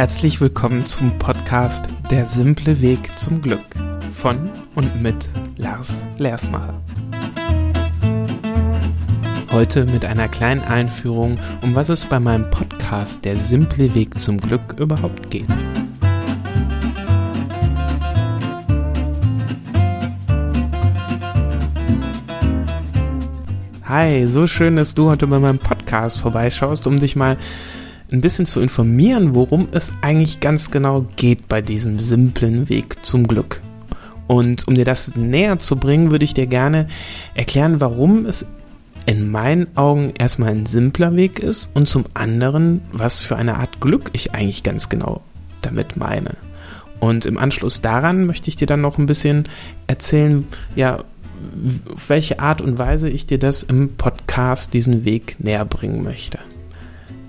Herzlich willkommen zum Podcast Der simple Weg zum Glück von und mit Lars Lersmacher. Heute mit einer kleinen Einführung, um was es bei meinem Podcast Der simple Weg zum Glück überhaupt geht. Hi, so schön, dass du heute bei meinem Podcast vorbeischaust, um dich mal ein bisschen zu informieren, worum es eigentlich ganz genau geht bei diesem simplen Weg zum Glück. Und um dir das näher zu bringen, würde ich dir gerne erklären, warum es in meinen Augen erstmal ein simpler Weg ist und zum anderen, was für eine Art Glück ich eigentlich ganz genau damit meine. Und im Anschluss daran möchte ich dir dann noch ein bisschen erzählen, ja, auf welche Art und Weise ich dir das im Podcast diesen Weg näher bringen möchte.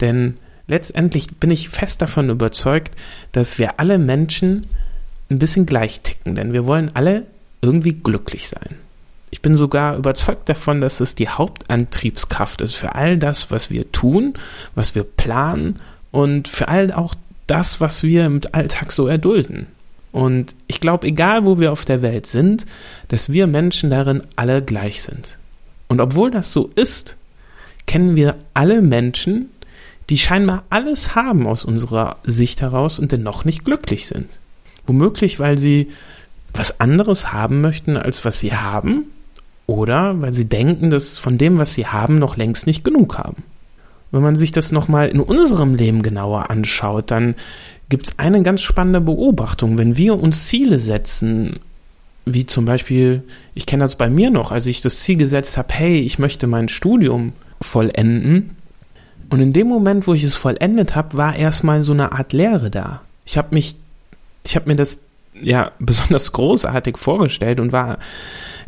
Denn letztendlich bin ich fest davon überzeugt, dass wir alle Menschen ein bisschen gleich ticken, denn wir wollen alle irgendwie glücklich sein. Ich bin sogar überzeugt davon, dass es die Hauptantriebskraft ist für all das, was wir tun, was wir planen und für all auch das, was wir im Alltag so erdulden. Und ich glaube, egal wo wir auf der Welt sind, dass wir Menschen darin alle gleich sind. Und obwohl das so ist, kennen wir alle Menschen, die scheinbar alles haben aus unserer Sicht heraus und dennoch nicht glücklich sind. Womöglich, weil sie was anderes haben möchten, als was sie haben, oder weil sie denken, dass von dem, was sie haben, noch längst nicht genug haben. Wenn man sich das nochmal in unserem Leben genauer anschaut, dann gibt es eine ganz spannende Beobachtung. Wenn wir uns Ziele setzen, wie zum Beispiel, ich kenne das bei mir noch, als ich das Ziel gesetzt habe, hey, ich möchte mein Studium vollenden. Und in dem Moment, wo ich es vollendet habe, war erstmal so eine Art Leere da. Ich habe mich, ich habe mir das ja besonders großartig vorgestellt und war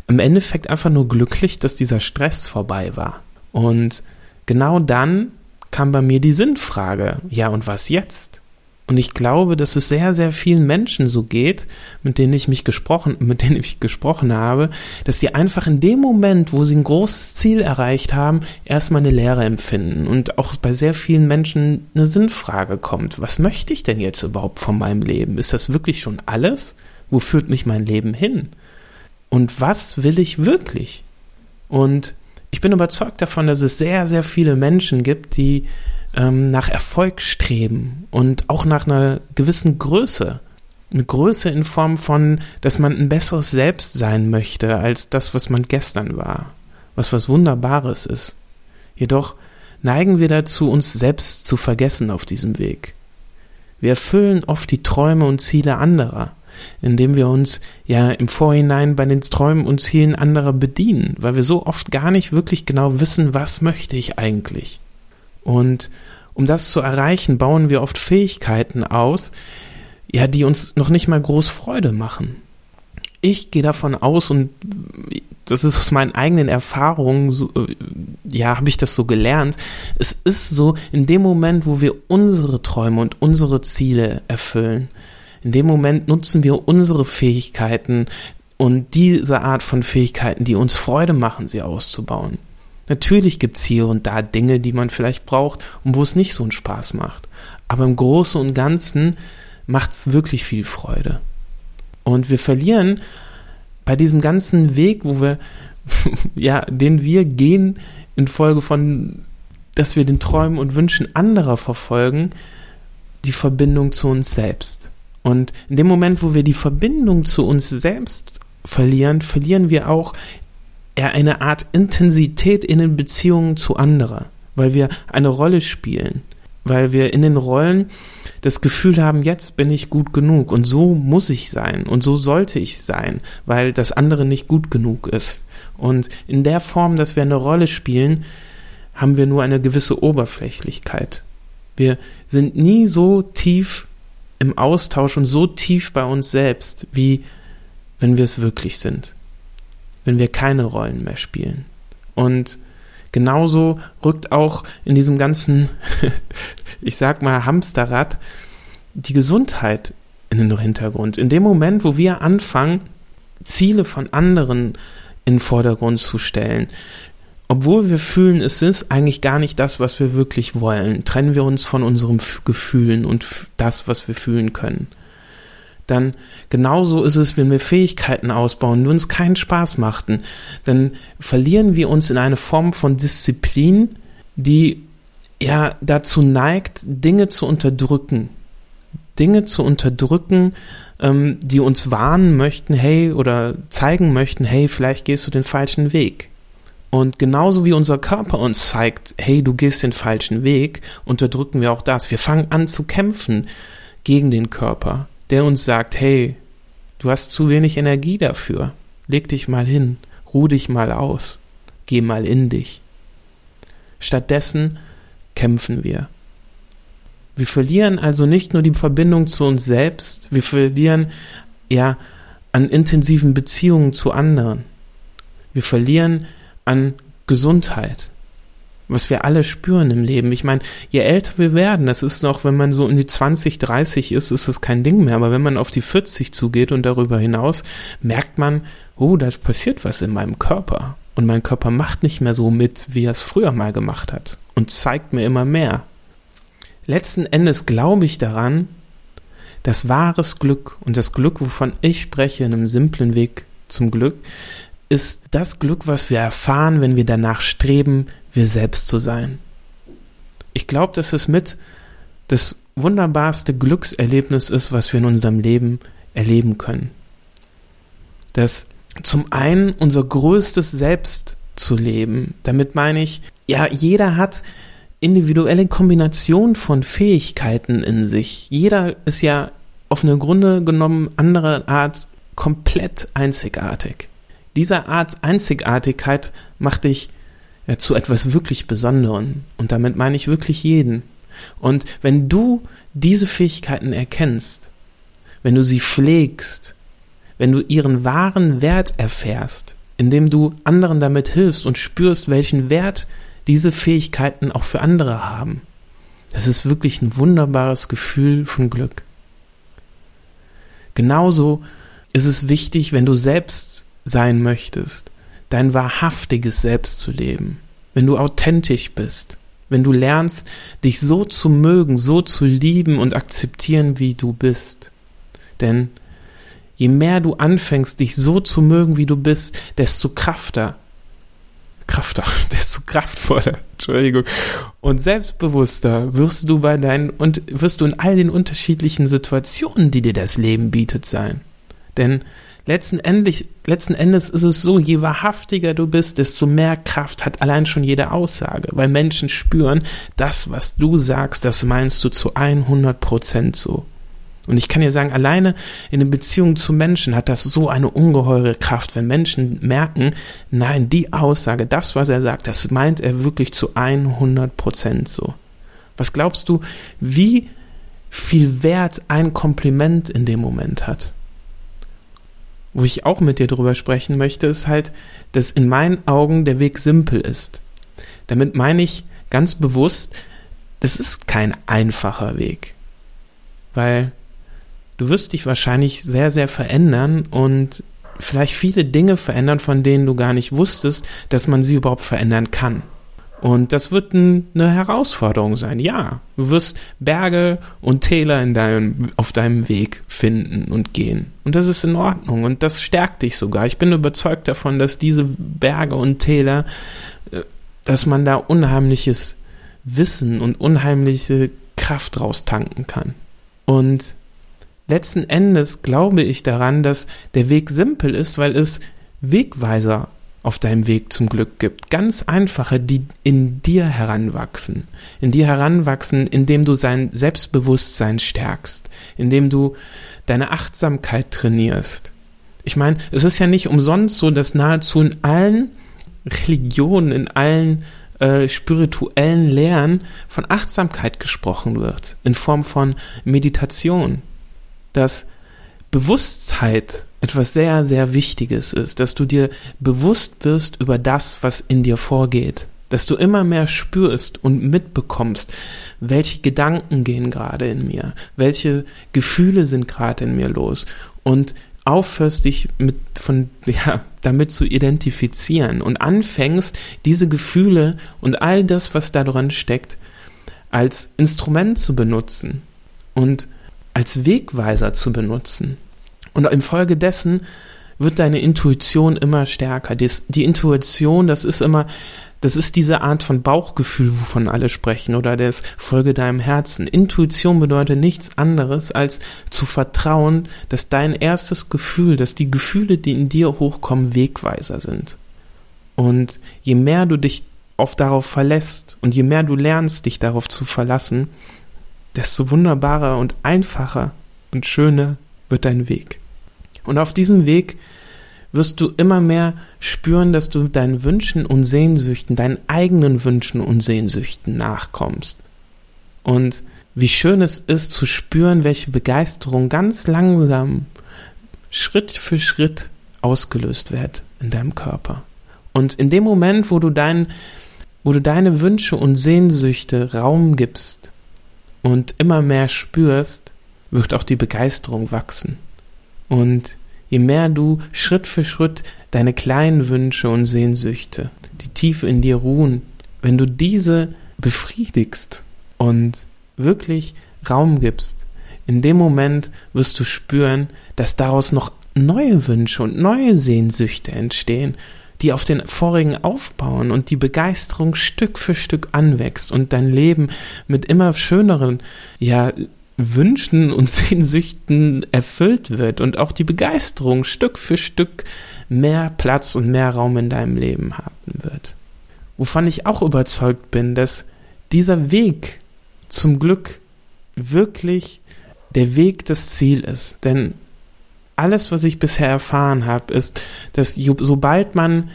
im Endeffekt einfach nur glücklich, dass dieser Stress vorbei war. Und genau dann kam bei mir die Sinnfrage, ja und was jetzt? Und ich glaube, dass es sehr, sehr vielen Menschen so geht, mit denen ich mich gesprochen, mit denen ich gesprochen habe, dass sie einfach in dem Moment, wo sie ein großes Ziel erreicht haben, erstmal eine Leere empfinden und auch bei sehr vielen Menschen eine Sinnfrage kommt. Was möchte ich denn jetzt überhaupt von meinem Leben? Ist das wirklich schon alles? Wo führt mich mein Leben hin? Und was will ich wirklich? Und ich bin überzeugt davon, dass es sehr, sehr viele Menschen gibt, die ähm, nach Erfolg streben und auch nach einer gewissen Größe. Eine Größe in Form von, dass man ein besseres Selbst sein möchte als das, was man gestern war. Was was Wunderbares ist. Jedoch neigen wir dazu, uns selbst zu vergessen auf diesem Weg. Wir erfüllen oft die Träume und Ziele anderer, indem wir uns ja im Vorhinein bei den Träumen und Zielen anderer bedienen, weil wir so oft gar nicht wirklich genau wissen, was möchte ich eigentlich. Und um das zu erreichen, bauen wir oft Fähigkeiten aus, ja, die uns noch nicht mal groß Freude machen. Ich gehe davon aus und das ist aus meinen eigenen Erfahrungen, so, ja, habe ich das so gelernt. Es ist so, in dem Moment, wo wir unsere Träume und unsere Ziele erfüllen, in dem Moment nutzen wir unsere Fähigkeiten und diese Art von Fähigkeiten, die uns Freude machen, sie auszubauen. Natürlich gibt es hier und da Dinge, die man vielleicht braucht und wo es nicht so einen Spaß macht. Aber im Großen und Ganzen macht es wirklich viel Freude. Und wir verlieren bei diesem ganzen Weg, wo wir, ja, den wir gehen, infolge von, dass wir den Träumen und Wünschen anderer verfolgen, die Verbindung zu uns selbst. Und in dem Moment, wo wir die Verbindung zu uns selbst verlieren, verlieren wir auch eher eine Art Intensität in den Beziehungen zu anderen, weil wir eine Rolle spielen, weil wir in den Rollen das Gefühl haben, jetzt bin ich gut genug und so muss ich sein und so sollte ich sein, weil das andere nicht gut genug ist. Und in der Form, dass wir eine Rolle spielen, haben wir nur eine gewisse Oberflächlichkeit. Wir sind nie so tief im Austausch und so tief bei uns selbst, wie wenn wir es wirklich sind wenn wir keine Rollen mehr spielen. Und genauso rückt auch in diesem ganzen, ich sag mal, Hamsterrad die Gesundheit in den Hintergrund. In dem Moment, wo wir anfangen, Ziele von anderen in den Vordergrund zu stellen, obwohl wir fühlen, es ist eigentlich gar nicht das, was wir wirklich wollen, trennen wir uns von unseren Gefühlen und das, was wir fühlen können. Dann genauso ist es, wenn wir Fähigkeiten ausbauen, die uns keinen Spaß machten, dann verlieren wir uns in eine Form von Disziplin, die ja dazu neigt, Dinge zu unterdrücken. Dinge zu unterdrücken, ähm, die uns warnen möchten, hey, oder zeigen möchten, hey, vielleicht gehst du den falschen Weg. Und genauso wie unser Körper uns zeigt, hey, du gehst den falschen Weg, unterdrücken wir auch das. Wir fangen an zu kämpfen gegen den Körper, der uns sagt, hey, du hast zu wenig Energie dafür. Leg dich mal hin, ruh dich mal aus, geh mal in dich. Stattdessen kämpfen wir. Wir verlieren also nicht nur die Verbindung zu uns selbst, wir verlieren ja an intensiven Beziehungen zu anderen. Wir verlieren an Gesundheit, was wir alle spüren im Leben. Ich meine, je älter wir werden, das ist noch, wenn man so in die 20, 30 ist, ist es kein Ding mehr, aber wenn man auf die 40 zugeht und darüber hinaus, merkt man, oh, da passiert was in meinem Körper. Und mein Körper macht nicht mehr so mit, wie er es früher mal gemacht hat und zeigt mir immer mehr. Letzten Endes glaube ich daran, dass wahres Glück und das Glück, wovon ich spreche, in einem simplen Weg zum Glück, ist das Glück, was wir erfahren, wenn wir danach streben, wir selbst zu sein. Ich glaube, dass es mit das wunderbarste Glückserlebnis ist, was wir in unserem Leben erleben können. Dass zum einen unser größtes Selbst zu leben. Damit meine ich, ja, jeder hat individuelle Kombination von Fähigkeiten in sich. Jeder ist ja auf eine Grunde genommen andere Art komplett einzigartig. Dieser Art Einzigartigkeit macht dich ja, zu etwas wirklich Besonderem. Und damit meine ich wirklich jeden. Und wenn du diese Fähigkeiten erkennst, wenn du sie pflegst, wenn du ihren wahren Wert erfährst, indem du anderen damit hilfst und spürst, welchen Wert diese Fähigkeiten auch für andere haben, das ist wirklich ein wunderbares Gefühl von Glück. Genauso ist es wichtig, wenn du selbst sein möchtest, dein wahrhaftiges Selbst zu leben, wenn du authentisch bist, wenn du lernst, dich so zu mögen, so zu lieben und akzeptieren, wie du bist. Denn je mehr du anfängst, dich so zu mögen, wie du bist, desto krafter, krafter, desto kraftvoller, Entschuldigung, und selbstbewusster wirst du bei deinen und wirst du in all den unterschiedlichen Situationen, die dir das Leben bietet, sein. Denn letzten, Endes, letzten Endes ist es so, je wahrhaftiger du bist, desto mehr Kraft hat allein schon jede Aussage, weil Menschen spüren, das, was du sagst, das meinst du zu 100 Prozent so. Und ich kann dir sagen, alleine in den Beziehungen zu Menschen hat das so eine ungeheure Kraft, wenn Menschen merken, nein, die Aussage, das, was er sagt, das meint er wirklich zu 100 Prozent so. Was glaubst du, wie viel Wert ein Kompliment in dem Moment hat? Wo ich auch mit dir drüber sprechen möchte, ist halt, dass in meinen Augen der Weg simpel ist. Damit meine ich ganz bewusst, das ist kein einfacher Weg. Weil du wirst dich wahrscheinlich sehr, sehr verändern und vielleicht viele Dinge verändern, von denen du gar nicht wusstest, dass man sie überhaupt verändern kann. Und das wird ein, eine Herausforderung sein. Ja, du wirst Berge und Täler in deinem, auf deinem Weg finden und gehen. Und das ist in Ordnung und das stärkt dich sogar. Ich bin überzeugt davon, dass diese Berge und Täler, äh, dass man da unheimliches Wissen und unheimliche Kraft draus tanken kann. Und letzten Endes glaube ich daran, dass der Weg simpel ist, weil es Wegweiser auf deinem Weg zum Glück gibt. Ganz einfache, die in dir heranwachsen. In dir heranwachsen, indem du sein Selbstbewusstsein stärkst, indem du deine Achtsamkeit trainierst. Ich meine, es ist ja nicht umsonst so, dass nahezu in allen Religionen, in allen äh, spirituellen Lehren von Achtsamkeit gesprochen wird, in Form von Meditation. Dass Bewusstheit etwas sehr, sehr Wichtiges ist, dass du dir bewusst wirst über das, was in dir vorgeht, dass du immer mehr spürst und mitbekommst, welche Gedanken gehen gerade in mir, welche Gefühle sind gerade in mir los und aufhörst, dich mit von ja damit zu identifizieren und anfängst, diese Gefühle und all das, was da dran steckt, als Instrument zu benutzen und als Wegweiser zu benutzen. Und infolgedessen wird deine Intuition immer stärker. Die, die Intuition, das ist immer, das ist diese Art von Bauchgefühl, wovon alle sprechen, oder das Folge deinem Herzen. Intuition bedeutet nichts anderes, als zu vertrauen, dass dein erstes Gefühl, dass die Gefühle, die in dir hochkommen, Wegweiser sind. Und je mehr du dich auf darauf verlässt und je mehr du lernst, dich darauf zu verlassen, desto wunderbarer und einfacher und schöner wird dein Weg. Und auf diesem Weg wirst du immer mehr spüren, dass du deinen Wünschen und Sehnsüchten, deinen eigenen Wünschen und Sehnsüchten nachkommst. Und wie schön es ist zu spüren, welche Begeisterung ganz langsam, Schritt für Schritt ausgelöst wird in deinem Körper. Und in dem Moment, wo du dein, wo du deine Wünsche und Sehnsüchte Raum gibst und immer mehr spürst, wird auch die Begeisterung wachsen. Und je mehr du Schritt für Schritt deine kleinen Wünsche und Sehnsüchte, die tief in dir ruhen, wenn du diese befriedigst und wirklich Raum gibst, in dem Moment wirst du spüren, dass daraus noch neue Wünsche und neue Sehnsüchte entstehen, die auf den vorigen aufbauen und die Begeisterung Stück für Stück anwächst und dein Leben mit immer schöneren, ja, Wünschen und Sehnsüchten erfüllt wird und auch die Begeisterung Stück für Stück mehr Platz und mehr Raum in deinem Leben haben wird. Wovon ich auch überzeugt bin, dass dieser Weg zum Glück wirklich der Weg das Ziel ist. Denn alles, was ich bisher erfahren habe, ist, dass sobald man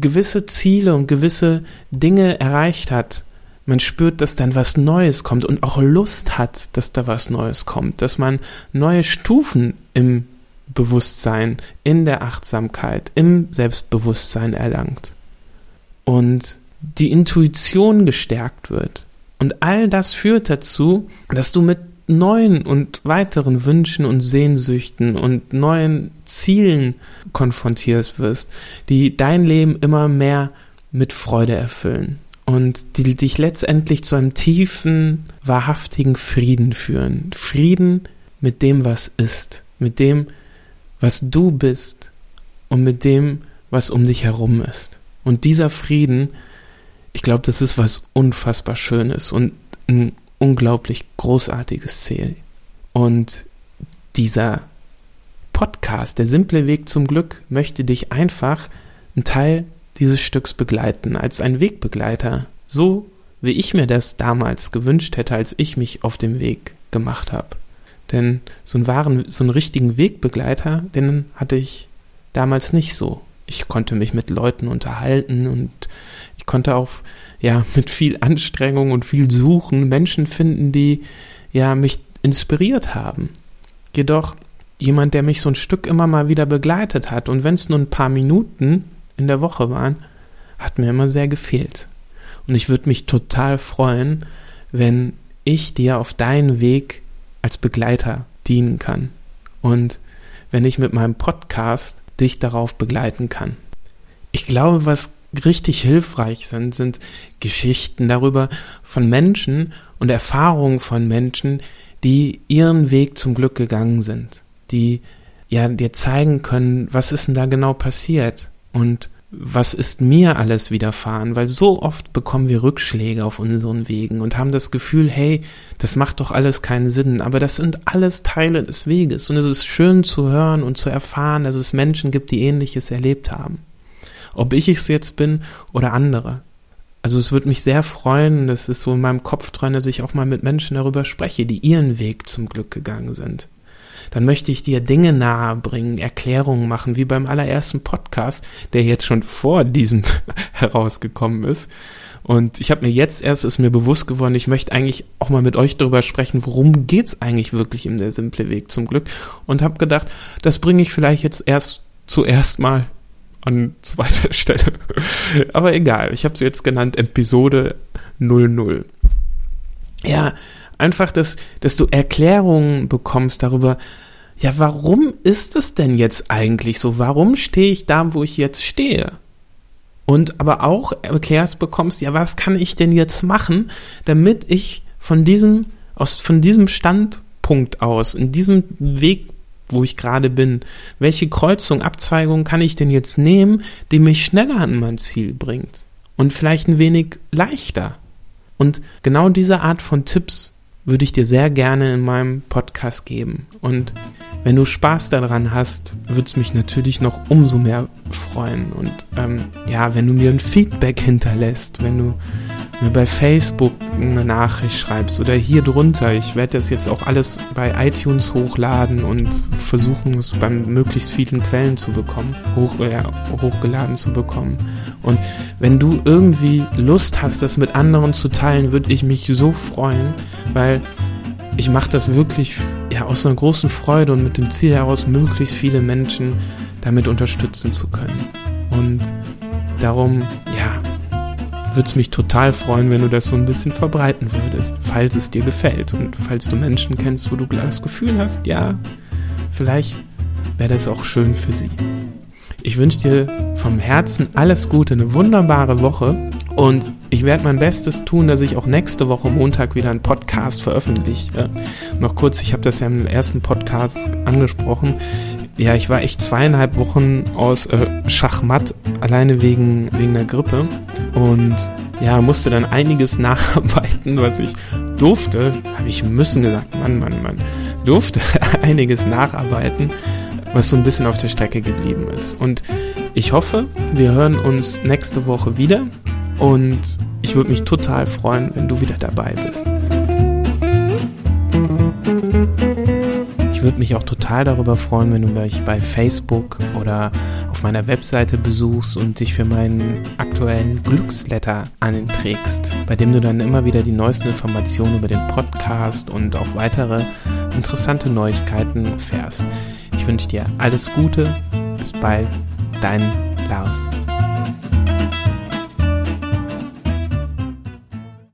gewisse Ziele und gewisse Dinge erreicht hat, man spürt, dass dann was Neues kommt und auch Lust hat, dass da was Neues kommt, dass man neue Stufen im Bewusstsein, in der Achtsamkeit, im Selbstbewusstsein erlangt. Und die Intuition gestärkt wird. Und all das führt dazu, dass du mit neuen und weiteren Wünschen und Sehnsüchten und neuen Zielen konfrontiert wirst, die dein Leben immer mehr mit Freude erfüllen und die dich letztendlich zu einem tiefen, wahrhaftigen Frieden führen. Frieden mit dem, was ist, mit dem, was du bist und mit dem, was um dich herum ist. Und dieser Frieden, ich glaube, das ist was unfassbar Schönes und ein unglaublich großartiges Ziel. Und dieser Podcast, der simple Weg zum Glück, möchte dich einfach einen Teil dieses Stücks begleiten, als ein Wegbegleiter, so wie ich mir das damals gewünscht hätte, als ich mich auf dem Weg gemacht habe. Denn so einen wahren, so einen richtigen Wegbegleiter, den hatte ich damals nicht so. Ich konnte mich mit Leuten unterhalten und ich konnte auch ja mit viel Anstrengung und viel Suchen Menschen finden, die ja mich inspiriert haben. Jedoch jemand, der mich so ein Stück immer mal wieder begleitet hat und wenn es nur ein paar Minuten in der Woche waren, hat mir immer sehr gefehlt. Und ich würde mich total freuen, wenn ich dir auf deinen Weg als Begleiter dienen kann. Und wenn ich mit meinem Podcast dich darauf begleiten kann. Ich glaube, was richtig hilfreich sind, sind Geschichten darüber von Menschen und Erfahrungen von Menschen, die ihren Weg zum Glück gegangen sind, die ja dir zeigen können, was ist denn da genau passiert, und was ist mir alles widerfahren? Weil so oft bekommen wir Rückschläge auf unseren Wegen und haben das Gefühl, hey, das macht doch alles keinen Sinn. Aber das sind alles Teile des Weges. Und es ist schön zu hören und zu erfahren, dass es Menschen gibt, die ähnliches erlebt haben. Ob ich es jetzt bin oder andere. Also es würde mich sehr freuen, das ist so in meinem Kopf dran, dass ich auch mal mit Menschen darüber spreche, die ihren Weg zum Glück gegangen sind dann möchte ich dir Dinge nahebringen, Erklärungen machen, wie beim allerersten Podcast, der jetzt schon vor diesem herausgekommen ist. Und ich habe mir jetzt erst ist mir bewusst geworden, ich möchte eigentlich auch mal mit euch darüber sprechen, worum geht's eigentlich wirklich in der simple Weg zum Glück. Und habe gedacht, das bringe ich vielleicht jetzt erst zuerst mal an zweiter Stelle. Aber egal, ich habe sie jetzt genannt Episode 00. Ja, einfach, dass, dass du Erklärungen bekommst darüber, ja, warum ist es denn jetzt eigentlich so? Warum stehe ich da, wo ich jetzt stehe? Und aber auch erklärt bekommst, ja, was kann ich denn jetzt machen, damit ich von diesem, aus, von diesem Standpunkt aus, in diesem Weg, wo ich gerade bin, welche Kreuzung, Abzweigung kann ich denn jetzt nehmen, die mich schneller an mein Ziel bringt? Und vielleicht ein wenig leichter. Und genau diese Art von Tipps würde ich dir sehr gerne in meinem Podcast geben. Und wenn du Spaß daran hast, würde es mich natürlich noch umso mehr freuen. Und ähm, ja, wenn du mir ein Feedback hinterlässt, wenn du mir bei Facebook eine Nachricht schreibst oder hier drunter. Ich werde das jetzt auch alles bei iTunes hochladen und versuchen, es bei möglichst vielen Quellen zu bekommen, hoch, äh, hochgeladen zu bekommen. Und wenn du irgendwie Lust hast, das mit anderen zu teilen, würde ich mich so freuen, weil ich mache das wirklich ja, aus einer großen Freude und mit dem Ziel heraus, möglichst viele Menschen damit unterstützen zu können. Und darum, ja, würde es mich total freuen, wenn du das so ein bisschen verbreiten würdest, falls es dir gefällt und falls du Menschen kennst, wo du das Gefühl hast, ja, vielleicht wäre das auch schön für sie. Ich wünsche dir vom Herzen alles Gute, eine wunderbare Woche und ich werde mein Bestes tun, dass ich auch nächste Woche Montag wieder einen Podcast veröffentliche. Noch kurz, ich habe das ja im ersten Podcast angesprochen. Ja, ich war echt zweieinhalb Wochen aus äh, Schachmatt, alleine wegen, wegen der Grippe. Und ja, musste dann einiges nacharbeiten, was ich durfte. Habe ich müssen gesagt, Mann, Mann, Mann. Durfte einiges nacharbeiten, was so ein bisschen auf der Strecke geblieben ist. Und ich hoffe, wir hören uns nächste Woche wieder. Und ich würde mich total freuen, wenn du wieder dabei bist. Ich würde mich auch total darüber freuen, wenn du mich bei Facebook oder auf meiner Webseite besuchst und dich für meinen aktuellen Glücksletter anträgst, bei dem du dann immer wieder die neuesten Informationen über den Podcast und auch weitere interessante Neuigkeiten erfährst. Ich wünsche dir alles Gute, bis bald, dein Lars.